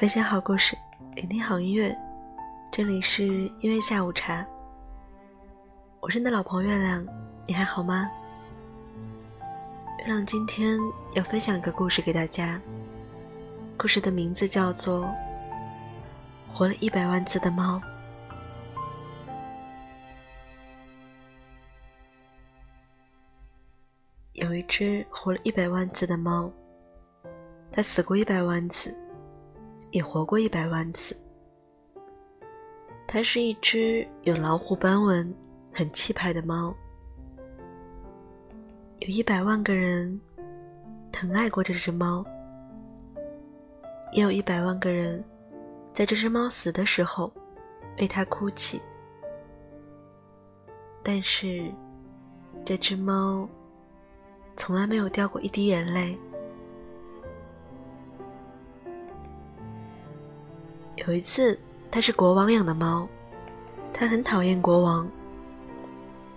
分享好故事，聆听好音乐，这里是音乐下午茶。我是你的老朋友月亮，你还好吗？月亮今天要分享一个故事给大家，故事的名字叫做《活了一百万次的猫》。有一只活了一百万次的猫，它死过一百万次。也活过一百万次。它是一只有老虎斑纹、很气派的猫。有一百万个人疼爱过这只猫，也有一百万个人在这只猫死的时候为它哭泣。但是，这只猫从来没有掉过一滴眼泪。有一次，它是国王养的猫，它很讨厌国王。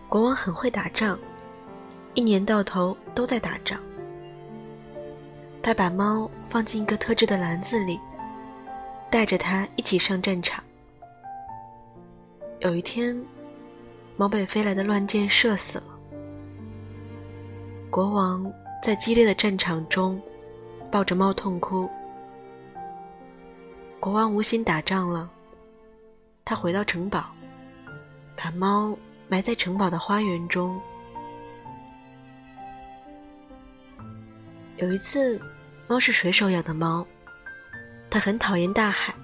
国王很会打仗，一年到头都在打仗。他把猫放进一个特制的篮子里，带着它一起上战场。有一天，猫被飞来的乱箭射死了。国王在激烈的战场中抱着猫痛哭。国王无心打仗了，他回到城堡，把猫埋在城堡的花园中。有一次，猫是水手养的猫，它很讨厌大海。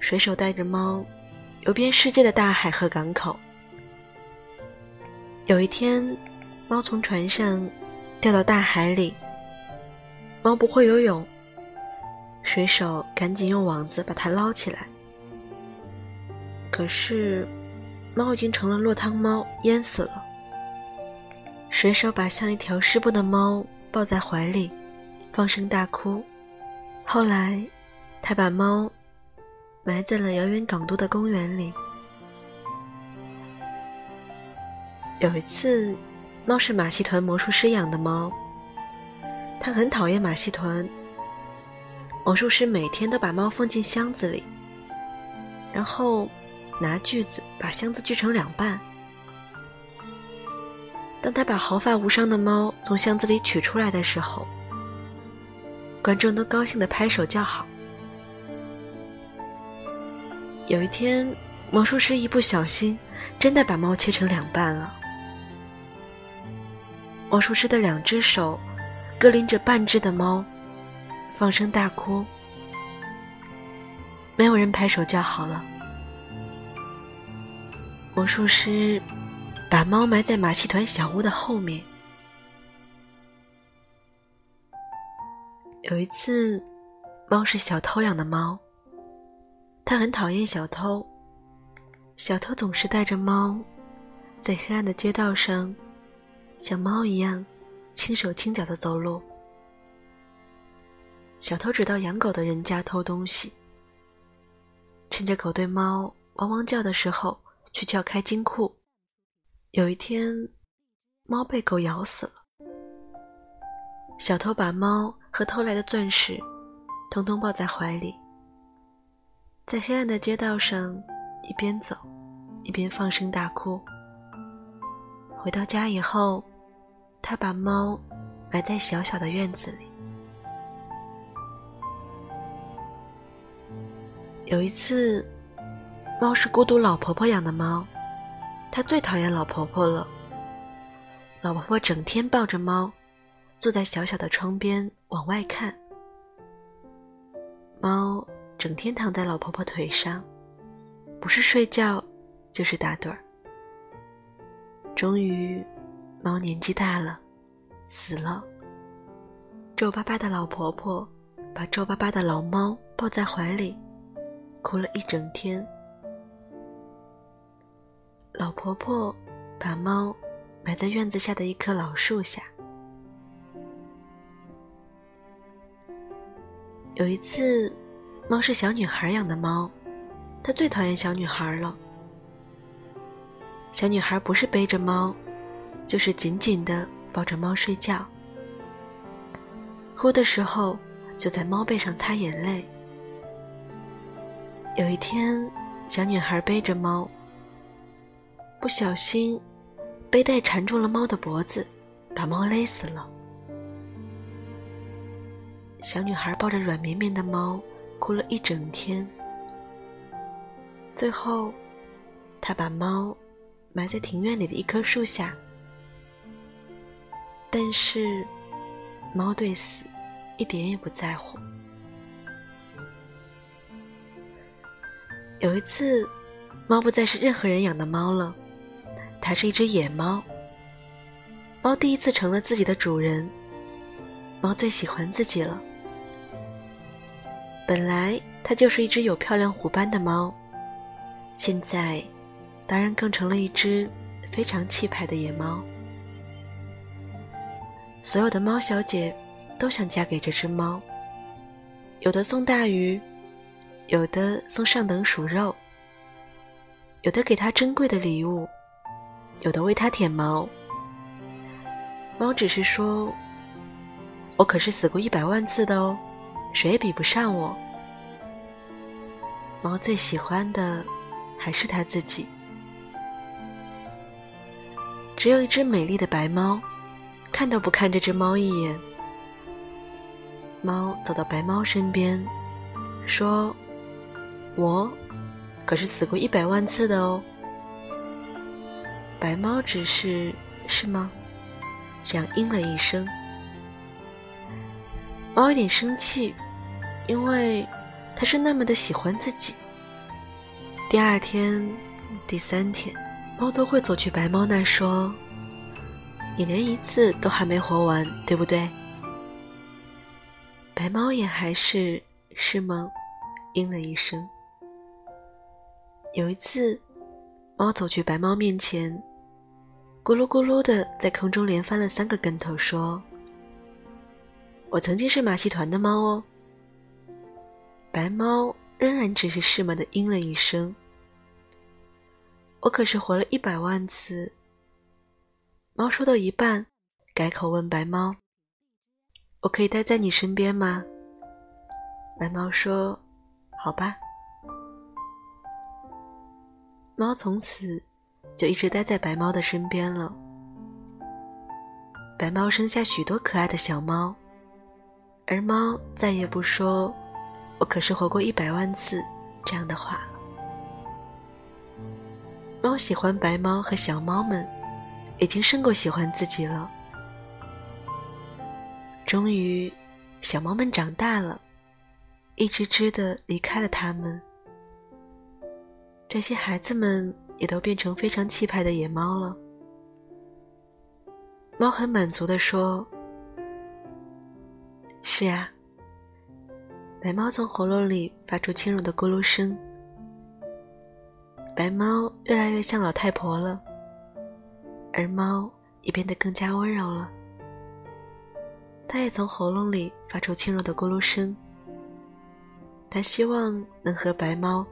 水手带着猫游遍世界的大海和港口。有一天，猫从船上掉到大海里，猫不会游泳。水手赶紧用网子把它捞起来，可是猫已经成了落汤猫，淹死了。水手把像一条湿布的猫抱在怀里，放声大哭。后来，他把猫埋在了遥远港都的公园里。有一次，猫是马戏团魔术师养的猫，他很讨厌马戏团。魔术师每天都把猫放进箱子里，然后拿锯子把箱子锯成两半。当他把毫发无伤的猫从箱子里取出来的时候，观众都高兴的拍手叫好。有一天，魔术师一不小心，真的把猫切成两半了。魔术师的两只手各拎着半只的猫。放声大哭，没有人拍手叫好了。魔术师把猫埋在马戏团小屋的后面。有一次，猫是小偷养的猫，它很讨厌小偷。小偷总是带着猫，在黑暗的街道上，像猫一样轻手轻脚的走路。小偷只到养狗的人家偷东西，趁着狗对猫汪汪叫的时候去撬开金库。有一天，猫被狗咬死了。小偷把猫和偷来的钻石，通通抱在怀里，在黑暗的街道上一边走，一边放声大哭。回到家以后，他把猫埋在小小的院子里。有一次，猫是孤独老婆婆养的猫，它最讨厌老婆婆了。老婆婆整天抱着猫，坐在小小的窗边往外看。猫整天躺在老婆婆腿上，不是睡觉，就是打盹儿。终于，猫年纪大了，死了。皱巴巴的老婆婆把皱巴巴的老猫抱在怀里。哭了一整天。老婆婆把猫埋在院子下的一棵老树下。有一次，猫是小女孩养的猫，它最讨厌小女孩了。小女孩不是背着猫，就是紧紧的抱着猫睡觉，哭的时候就在猫背上擦眼泪。有一天，小女孩背着猫，不小心背带缠住了猫的脖子，把猫勒死了。小女孩抱着软绵绵的猫，哭了一整天。最后，她把猫埋在庭院里的一棵树下。但是，猫对死一点也不在乎。有一次，猫不再是任何人养的猫了，它是一只野猫。猫第一次成了自己的主人。猫最喜欢自己了。本来它就是一只有漂亮虎斑的猫，现在当然更成了一只非常气派的野猫。所有的猫小姐都想嫁给这只猫，有的送大鱼，有的送上等鼠肉，有的给它珍贵的礼物，有的为它舔毛。猫只是说：“我可是死过一百万次的哦，谁也比不上我。”猫最喜欢的还是它自己。只有一只美丽的白猫。看都不看这只猫一眼。猫走到白猫身边，说：“我可是死过一百万次的哦。”白猫只是是吗？这样应了一声。猫有点生气，因为它是那么的喜欢自己。第二天、第三天，猫都会走去白猫那说。你连一次都还没活完，对不对？白猫也还是是吗？应了一声。有一次，猫走去白猫面前，咕噜咕噜的在空中连翻了三个跟头，说：“我曾经是马戏团的猫哦。”白猫仍然只是是吗的应了一声。我可是活了一百万次。猫说到一半，改口问白猫：“我可以待在你身边吗？”白猫说：“好吧。”猫从此就一直待在白猫的身边了。白猫生下许多可爱的小猫，而猫再也不说“我可是活过一百万次”这样的话了。猫喜欢白猫和小猫们。已经胜过喜欢自己了。终于，小猫们长大了，一只只的离开了它们。这些孩子们也都变成非常气派的野猫了。猫很满足的说：“是啊。”白猫从喉咙里发出轻柔的咕噜声。白猫越来越像老太婆了。而猫也变得更加温柔了，它也从喉咙里发出轻柔的咕噜声。它希望能和白猫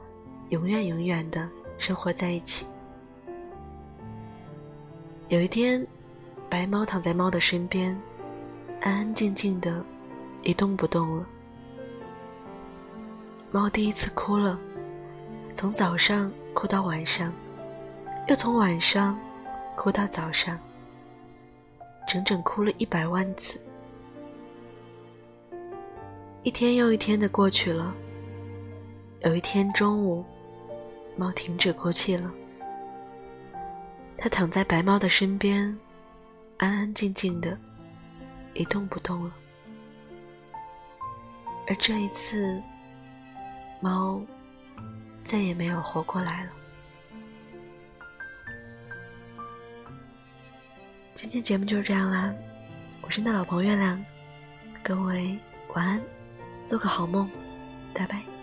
永远永远的生活在一起。有一天，白猫躺在猫的身边，安安静静的，一动不动了。猫第一次哭了，从早上哭到晚上，又从晚上。哭到早上，整整哭了一百万次。一天又一天的过去了。有一天中午，猫停止哭泣了。它躺在白猫的身边，安安静静的，一动不动了。而这一次，猫再也没有活过来了。今天节目就是这样啦，我是你的老朋友月亮，各位晚安，做个好梦，拜拜。